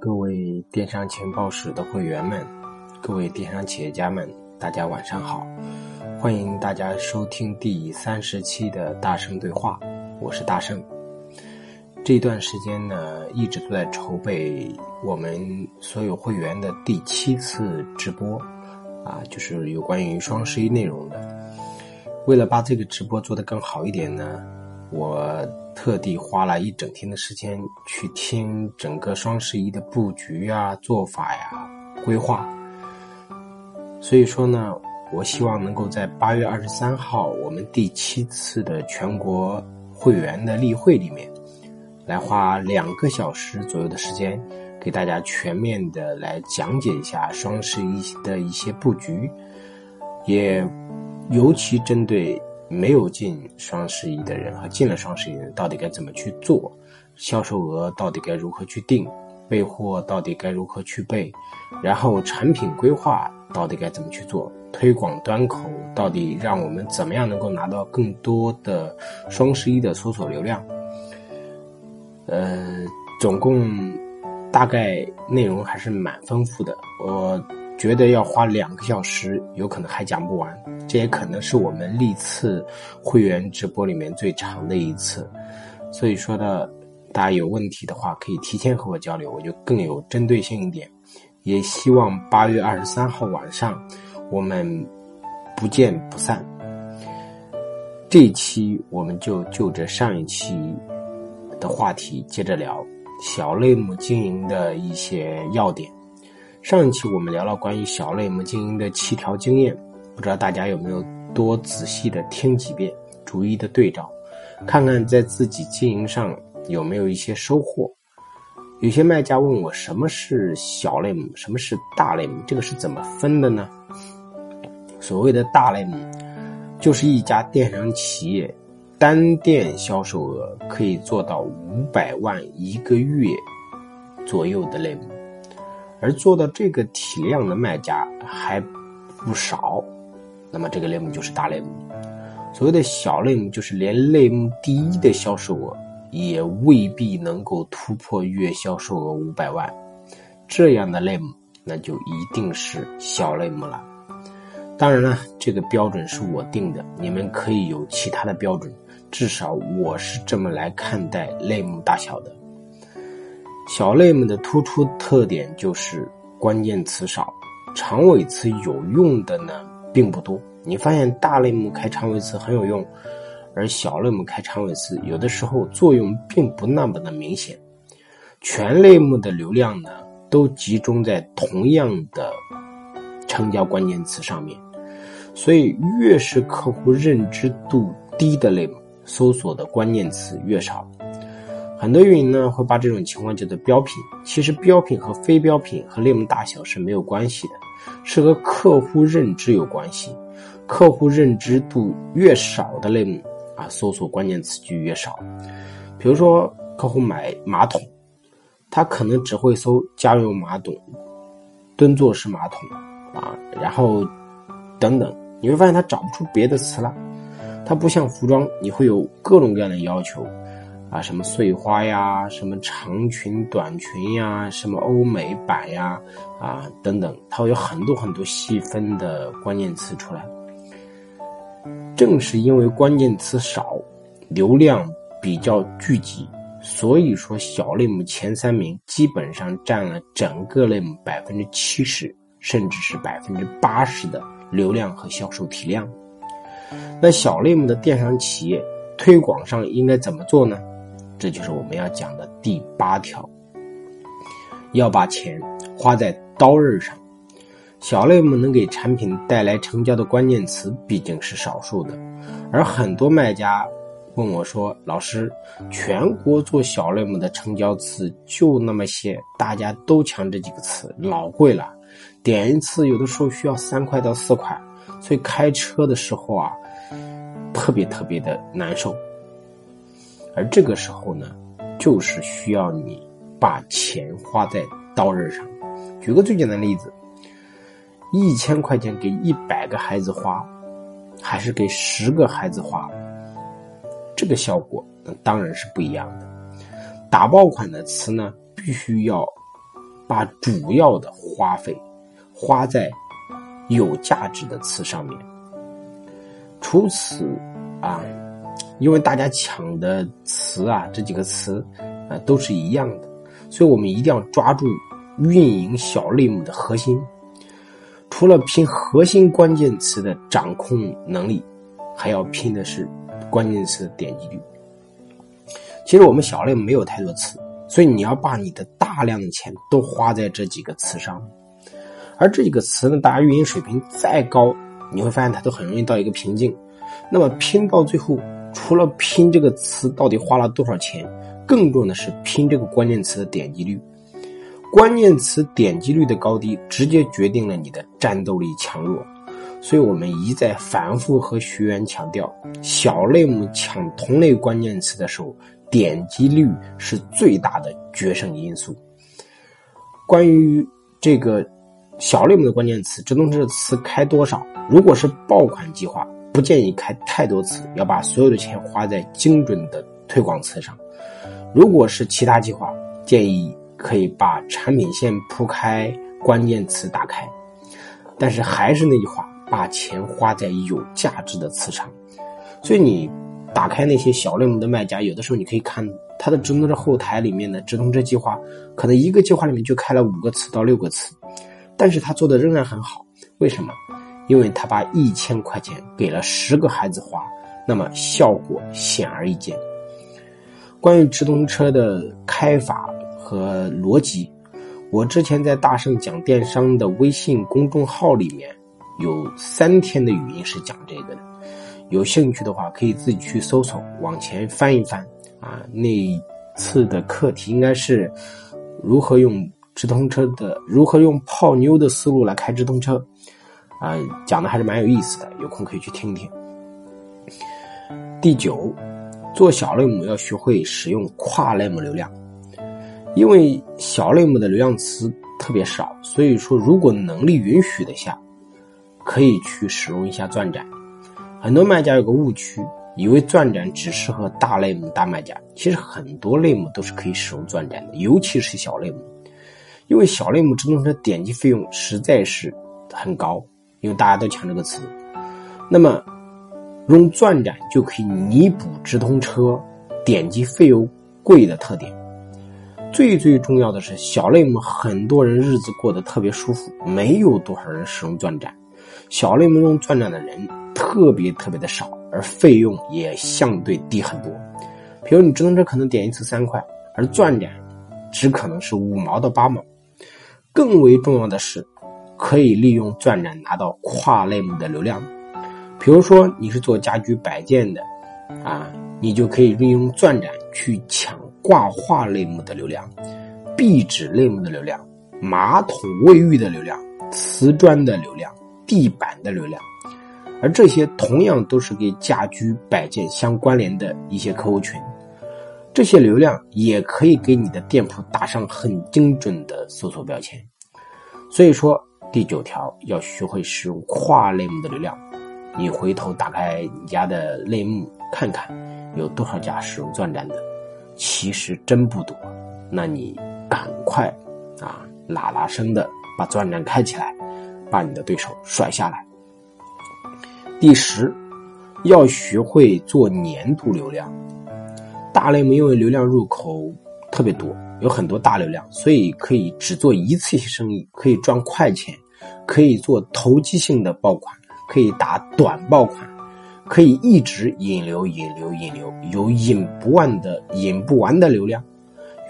各位电商情报室的会员们，各位电商企业家们，大家晚上好！欢迎大家收听第三十期的大圣对话，我是大圣。这段时间呢，一直都在筹备我们所有会员的第七次直播，啊，就是有关于双十一内容的。为了把这个直播做得更好一点呢，我。特地花了一整天的时间去听整个双十一的布局啊、做法呀、规划。所以说呢，我希望能够在八月二十三号我们第七次的全国会员的例会里面，来花两个小时左右的时间，给大家全面的来讲解一下双十一的一些布局，也尤其针对。没有进双十一的人和进了双十一的人，到底该怎么去做？销售额到底该如何去定？备货到底该如何去备？然后产品规划到底该怎么去做？推广端口到底让我们怎么样能够拿到更多的双十一的搜索流量？呃，总共大概内容还是蛮丰富的。我。觉得要花两个小时，有可能还讲不完。这也可能是我们历次会员直播里面最长的一次。所以说呢，大家有问题的话，可以提前和我交流，我就更有针对性一点。也希望八月二十三号晚上，我们不见不散。这一期我们就就着上一期的话题接着聊小类目经营的一些要点。上一期我们聊了关于小类目经营的七条经验，不知道大家有没有多仔细的听几遍，逐一的对照，看看在自己经营上有没有一些收获。有些卖家问我什么是小类目，什么是大类目，这个是怎么分的呢？所谓的大类目，就是一家电商企业单店销售额可以做到五百万一个月左右的类目。而做到这个体量的卖家还不少，那么这个类目就是大类目。所谓的小类目，就是连类目第一的销售额也未必能够突破月销售额五百万，这样的类目那就一定是小类目了。当然了，这个标准是我定的，你们可以有其他的标准，至少我是这么来看待类目大小的。小类目的突出特点就是关键词少，长尾词有用的呢并不多。你发现大类目开长尾词很有用，而小类目开长尾词有的时候作用并不那么的明显。全类目的流量呢都集中在同样的成交关键词上面，所以越是客户认知度低的类目，搜索的关键词越少。很多运营呢会把这种情况叫做标品，其实标品和非标品和类目大小是没有关系的，是和客户认知有关系。客户认知度越少的类目啊，搜索关键词就越少。比如说客户买马桶，他可能只会搜家用马桶、蹲坐式马桶啊，然后等等，你会发现他找不出别的词了。它不像服装，你会有各种各样的要求。啊，什么碎花呀，什么长裙、短裙呀，什么欧美版呀，啊，等等，它会有很多很多细分的关键词出来。正是因为关键词少，流量比较聚集，所以说小类目前三名基本上占了整个类目百分之七十，甚至是百分之八十的流量和销售体量。那小类目的电商企业推广上应该怎么做呢？这就是我们要讲的第八条，要把钱花在刀刃上。小类目能给产品带来成交的关键词毕竟是少数的，而很多卖家问我说：“老师，全国做小类目的成交词就那么些，大家都抢这几个词，老贵了，点一次有的时候需要三块到四块，所以开车的时候啊，特别特别的难受。”而这个时候呢，就是需要你把钱花在刀刃上。举个最简单的例子，一千块钱给一百个孩子花，还是给十个孩子花，这个效果那当然是不一样的。打爆款的词呢，必须要把主要的花费花在有价值的词上面。除此啊，因为大家抢的词啊，这几个词啊都是一样的，所以我们一定要抓住运营小类目的核心。除了拼核心关键词的掌控能力，还要拼的是关键词的点击率。其实我们小类没有太多词，所以你要把你的大量的钱都花在这几个词上。而这几个词呢，大家运营水平再高，你会发现它都很容易到一个瓶颈。那么拼到最后，除了拼这个词到底花了多少钱，更重要的是拼这个关键词的点击率。关键词点击率的高低，直接决定了你的战斗力强弱。所以我们一再反复和学员强调，小类目抢同类关键词的时候，点击率是最大的决胜因素。关于这个小类目的关键词，直通车词开多少？如果是爆款计划，不建议开太多词，要把所有的钱花在精准的推广词上。如果是其他计划，建议。可以把产品线铺开，关键词打开，但是还是那句话，把钱花在有价值的词上。所以你打开那些小类目的卖家，有的时候你可以看他的直通车后台里面的直通车计划，可能一个计划里面就开了五个词到六个词，但是他做的仍然很好。为什么？因为他把一千块钱给了十个孩子花，那么效果显而易见。关于直通车的开法。和逻辑，我之前在大圣讲电商的微信公众号里面有三天的语音是讲这个的，有兴趣的话可以自己去搜索，往前翻一翻啊。那次的课题应该是如何用直通车的，如何用泡妞的思路来开直通车啊，讲的还是蛮有意思的，有空可以去听听。第九，做小类目要学会使用跨类目流量。因为小类目的流量词特别少，所以说如果能力允许的下，可以去使用一下钻展。很多卖家有个误区，以为钻展只适合大类目大卖家，其实很多类目都是可以使用钻展的，尤其是小类目。因为小类目直通车点击费用实在是很高，因为大家都抢这个词。那么用钻展就可以弥补直通车点击费用贵的特点。最最重要的是，小类目很多人日子过得特别舒服，没有多少人使用钻展。小类目用钻展的人特别特别的少，而费用也相对低很多。比如你直通车可能点一次三块，而钻展只可能是五毛到八毛。更为重要的是，可以利用钻展拿到跨类目的流量。比如说你是做家居摆件的，啊，你就可以利用钻展去抢。挂画类目的流量，壁纸类目的流量，马桶卫浴的流量，瓷砖的流量，地板的流量，而这些同样都是跟家居摆件相关联的一些客户群，这些流量也可以给你的店铺打上很精准的搜索标签。所以说，第九条要学会使用跨类目的流量。你回头打开你家的类目，看看有多少家使用钻展的。其实真不多，那你赶快啊，喇喇声的把钻展开起来，把你的对手甩下来。第十，要学会做年度流量。大类目因为流量入口特别多，有很多大流量，所以可以只做一次性生意，可以赚快钱，可以做投机性的爆款，可以打短爆款。可以一直引流、引流、引流，有引不完的、引不完的流量。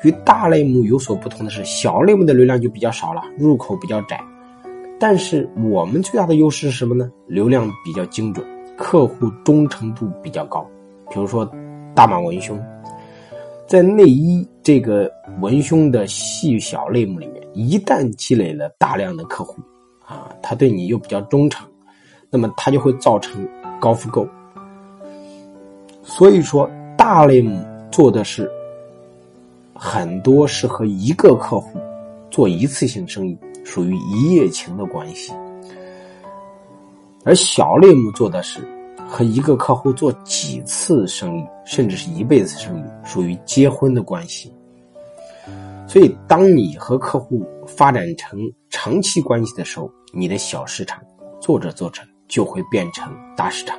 与大类目有所不同的是，小类目的流量就比较少了，入口比较窄。但是我们最大的优势是什么呢？流量比较精准，客户忠诚度比较高。比如说大码文胸，在内衣这个文胸的细小类目里面，一旦积累了大量的客户，啊，他对你又比较忠诚，那么他就会造成。高复购，所以说大类目做的是很多是和一个客户做一次性生意，属于一夜情的关系；而小类目做的是和一个客户做几次生意，甚至是一辈子生意，属于结婚的关系。所以，当你和客户发展成长期关系的时候，你的小市场做着做着就会变成大市场，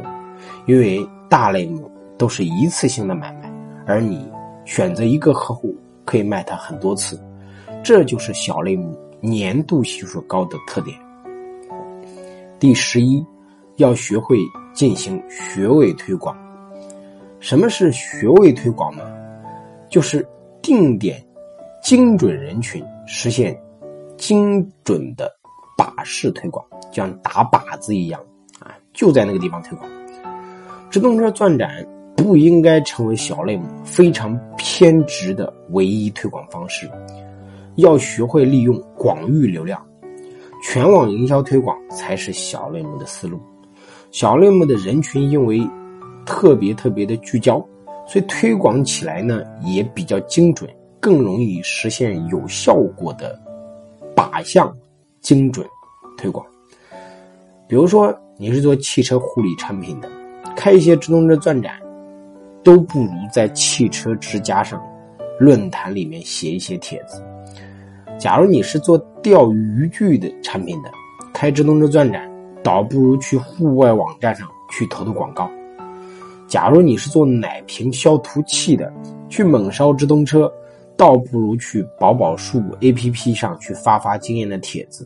因为大类目都是一次性的买卖，而你选择一个客户可以卖他很多次，这就是小类目年度系数高的特点。第十一，要学会进行学位推广。什么是学位推广呢？就是定点。精准人群实现精准的靶式推广，就像打靶子一样啊，就在那个地方推广。直通车钻展不应该成为小类目非常偏执的唯一推广方式，要学会利用广域流量，全网营销推广才是小类目的思路。小类目的人群因为特别特别的聚焦，所以推广起来呢也比较精准。更容易实现有效果的靶向精准推广。比如说，你是做汽车护理产品的，开一些直通车钻展，都不如在汽车之家上论坛里面写一些帖子。假如你是做钓鱼具的产品的，开直通车钻展，倒不如去户外网站上去投投广告。假如你是做奶瓶消毒器的，去猛烧直通车。倒不如去宝宝树 A P P 上去发发经验的帖子，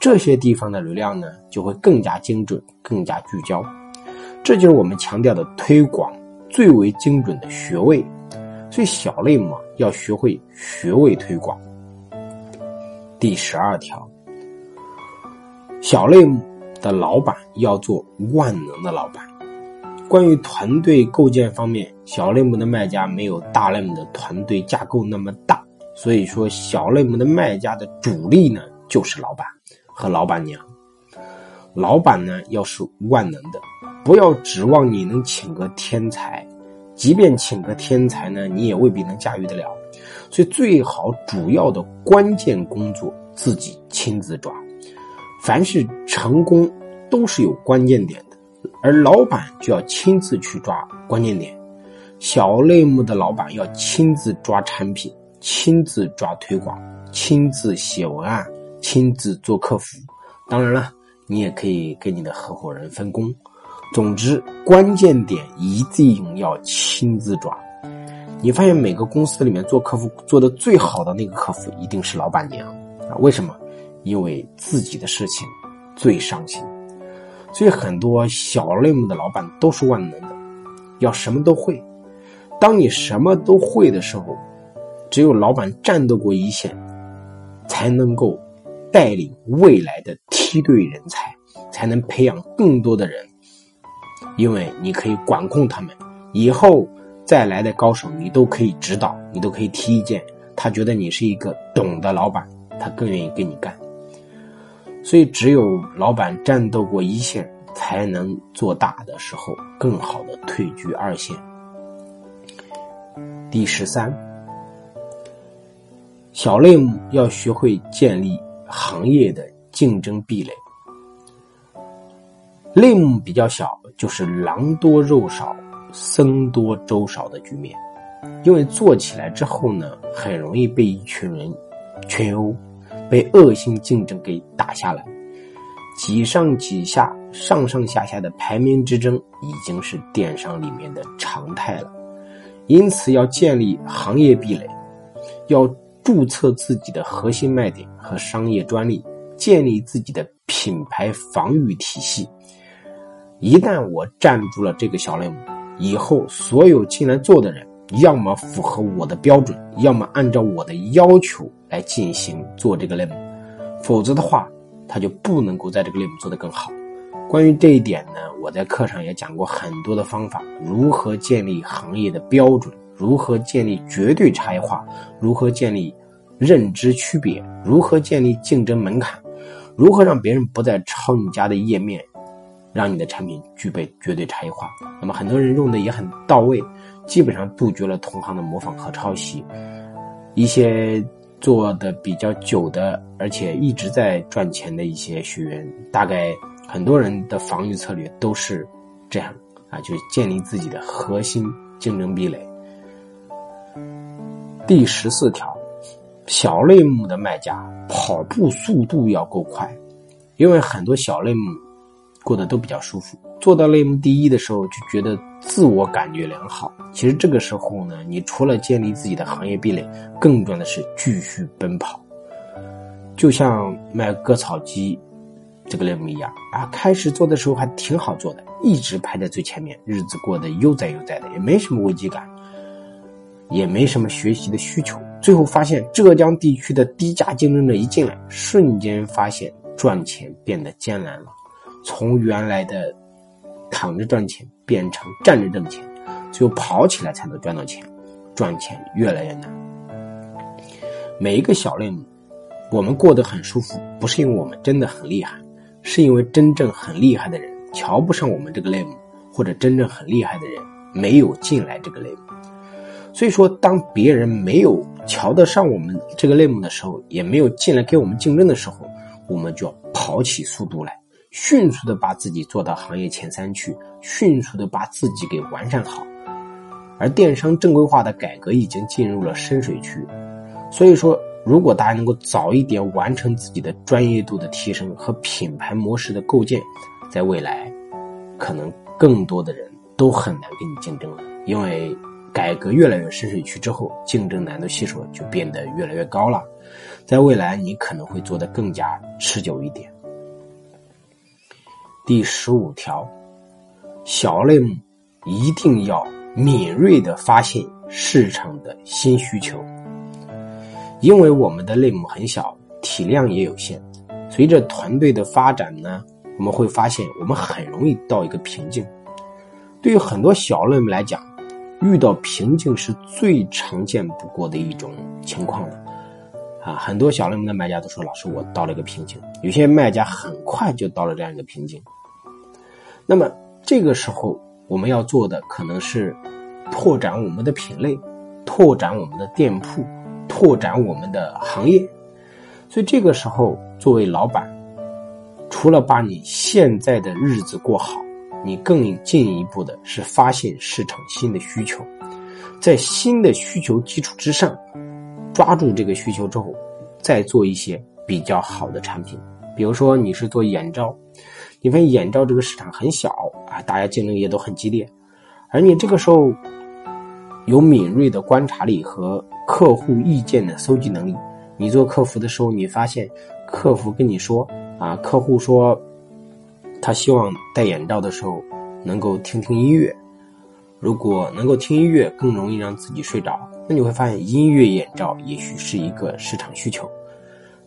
这些地方的流量呢就会更加精准、更加聚焦。这就是我们强调的推广最为精准的学位。所以小类目要学会学位推广。第十二条，小类目的老板要做万能的老板。关于团队构建方面，小类目的卖家没有大类目的团队架构那么大，所以说小类目的卖家的主力呢就是老板和老板娘。老板呢要是万能的，不要指望你能请个天才，即便请个天才呢，你也未必能驾驭得了。所以最好主要的关键工作自己亲自抓。凡是成功都是有关键点的。而老板就要亲自去抓关键点，小类目的老板要亲自抓产品，亲自抓推广，亲自写文案，亲自做客服。当然了，你也可以跟你的合伙人分工。总之，关键点一定要亲自抓。你发现每个公司里面做客服做的最好的那个客服一定是老板娘啊？为什么？因为自己的事情最上心。所以很多小类目的老板都是万能的，要什么都会。当你什么都会的时候，只有老板战斗过一线，才能够带领未来的梯队人才，才能培养更多的人。因为你可以管控他们，以后再来的高手你都可以指导，你都可以提意见。他觉得你是一个懂的老板，他更愿意跟你干。所以，只有老板战斗过一线，才能做大的时候更好的退居二线。第十三，小类目要学会建立行业的竞争壁垒。类目比较小，就是狼多肉少、僧多粥少的局面，因为做起来之后呢，很容易被一群人群殴。被恶性竞争给打下来，几上几下、上上下下的排名之争已经是电商里面的常态了。因此，要建立行业壁垒，要注册自己的核心卖点和商业专利，建立自己的品牌防御体系。一旦我站住了这个小类目，以后所有进来做的人。要么符合我的标准，要么按照我的要求来进行做这个类目，否则的话，他就不能够在这个类目做得更好。关于这一点呢，我在课上也讲过很多的方法，如何建立行业的标准，如何建立绝对差异化，如何建立认知区别，如何建立竞争门槛，如何让别人不再抄你家的页面，让你的产品具备绝对差异化。那么很多人用的也很到位。基本上杜绝了同行的模仿和抄袭，一些做的比较久的，而且一直在赚钱的一些学员，大概很多人的防御策略都是这样啊，就是建立自己的核心竞争壁垒。第十四条，小类目的卖家跑步速度要够快，因为很多小类目过得都比较舒服，做到类目第一的时候就觉得自我感觉良好。其实这个时候呢，你除了建立自己的行业壁垒，更重要的是继续奔跑。就像卖割草机这个类目一样啊，开始做的时候还挺好做的，一直排在最前面，日子过得悠哉悠哉的，也没什么危机感，也没什么学习的需求。最后发现浙江地区的低价竞争者一进来，瞬间发现赚钱变得艰难了，从原来的躺着赚钱变成站着挣钱，只有跑起来才能赚到钱，赚钱越来越难。每一个小类目。我们过得很舒服，不是因为我们真的很厉害，是因为真正很厉害的人瞧不上我们这个类目，或者真正很厉害的人没有进来这个类目。所以说，当别人没有瞧得上我们这个类目的时候，也没有进来跟我们竞争的时候，我们就要跑起速度来，迅速的把自己做到行业前三去，迅速的把自己给完善好。而电商正规化的改革已经进入了深水区，所以说。如果大家能够早一点完成自己的专业度的提升和品牌模式的构建，在未来，可能更多的人都很难跟你竞争了。因为改革越来越深水区之后，竞争难度系数就变得越来越高了。在未来，你可能会做得更加持久一点。第十五条，小类目一定要敏锐的发现市场的新需求。因为我们的类目很小，体量也有限，随着团队的发展呢，我们会发现我们很容易到一个瓶颈。对于很多小类目来讲，遇到瓶颈是最常见不过的一种情况了。啊，很多小类目的卖家都说：“老师，我到了一个瓶颈。”有些卖家很快就到了这样一个瓶颈。那么这个时候，我们要做的可能是拓展我们的品类，拓展我们的店铺。拓展我们的行业，所以这个时候，作为老板，除了把你现在的日子过好，你更进一步的是发现市场新的需求，在新的需求基础之上，抓住这个需求之后，再做一些比较好的产品。比如说，你是做眼罩，你发现眼罩这个市场很小啊，大家竞争也都很激烈，而你这个时候。有敏锐的观察力和客户意见的搜集能力。你做客服的时候，你发现客服跟你说啊，客户说他希望戴眼罩的时候能够听听音乐。如果能够听音乐更容易让自己睡着，那你会发现音乐眼罩也许是一个市场需求。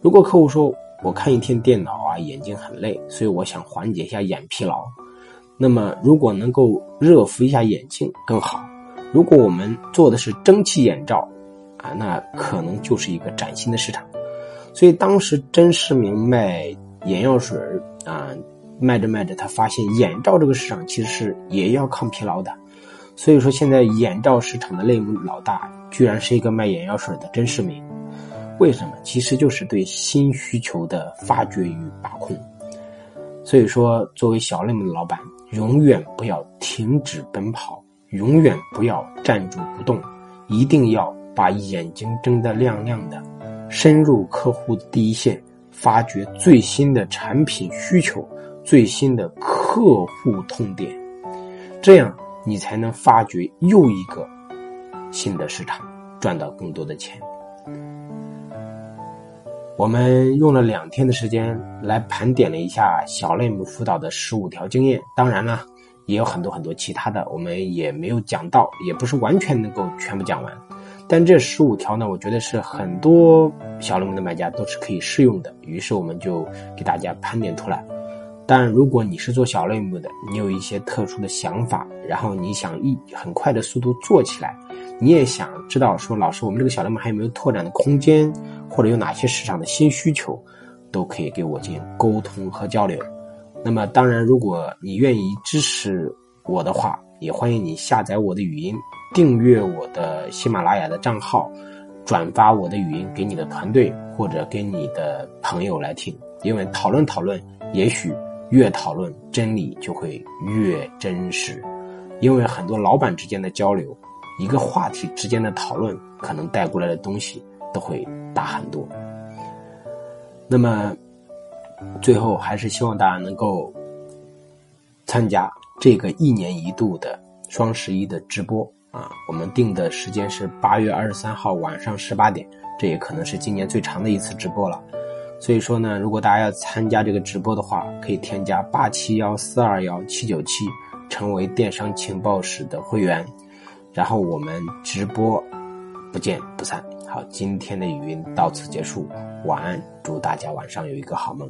如果客户说我看一天电脑啊，眼睛很累，所以我想缓解一下眼疲劳，那么如果能够热敷一下眼睛更好。如果我们做的是蒸汽眼罩，啊，那可能就是一个崭新的市场。所以当时真世明卖眼药水啊，卖着卖着，他发现眼罩这个市场其实是也要抗疲劳的。所以说，现在眼罩市场的类目老大，居然是一个卖眼药水的真世明。为什么？其实就是对新需求的发掘与把控。所以说，作为小类目的老板，永远不要停止奔跑。永远不要站住不动，一定要把眼睛睁得亮亮的，深入客户的第一线，发掘最新的产品需求、最新的客户痛点，这样你才能发掘又一个新的市场，赚到更多的钱。我们用了两天的时间来盘点了一下小类目辅导的十五条经验，当然了。也有很多很多其他的，我们也没有讲到，也不是完全能够全部讲完。但这十五条呢，我觉得是很多小类目的买家都是可以适用的，于是我们就给大家盘点出来。当然，如果你是做小类目的，你有一些特殊的想法，然后你想一很快的速度做起来，你也想知道说，老师，我们这个小类目还有没有拓展的空间，或者有哪些市场的新需求，都可以给我进行沟通和交流。那么，当然，如果你愿意支持我的话，也欢迎你下载我的语音，订阅我的喜马拉雅的账号，转发我的语音给你的团队或者给你的朋友来听。因为讨论讨论，也许越讨论真理就会越真实。因为很多老板之间的交流，一个话题之间的讨论，可能带过来的东西都会大很多。那么最后还是希望大家能够参加这个一年一度的双十一的直播啊！我们定的时间是八月二十三号晚上十八点，这也可能是今年最长的一次直播了。所以说呢，如果大家要参加这个直播的话，可以添加八七幺四二幺七九七，成为电商情报室的会员，然后我们直播不见不散。好，今天的语音到此结束，晚安，祝大家晚上有一个好梦。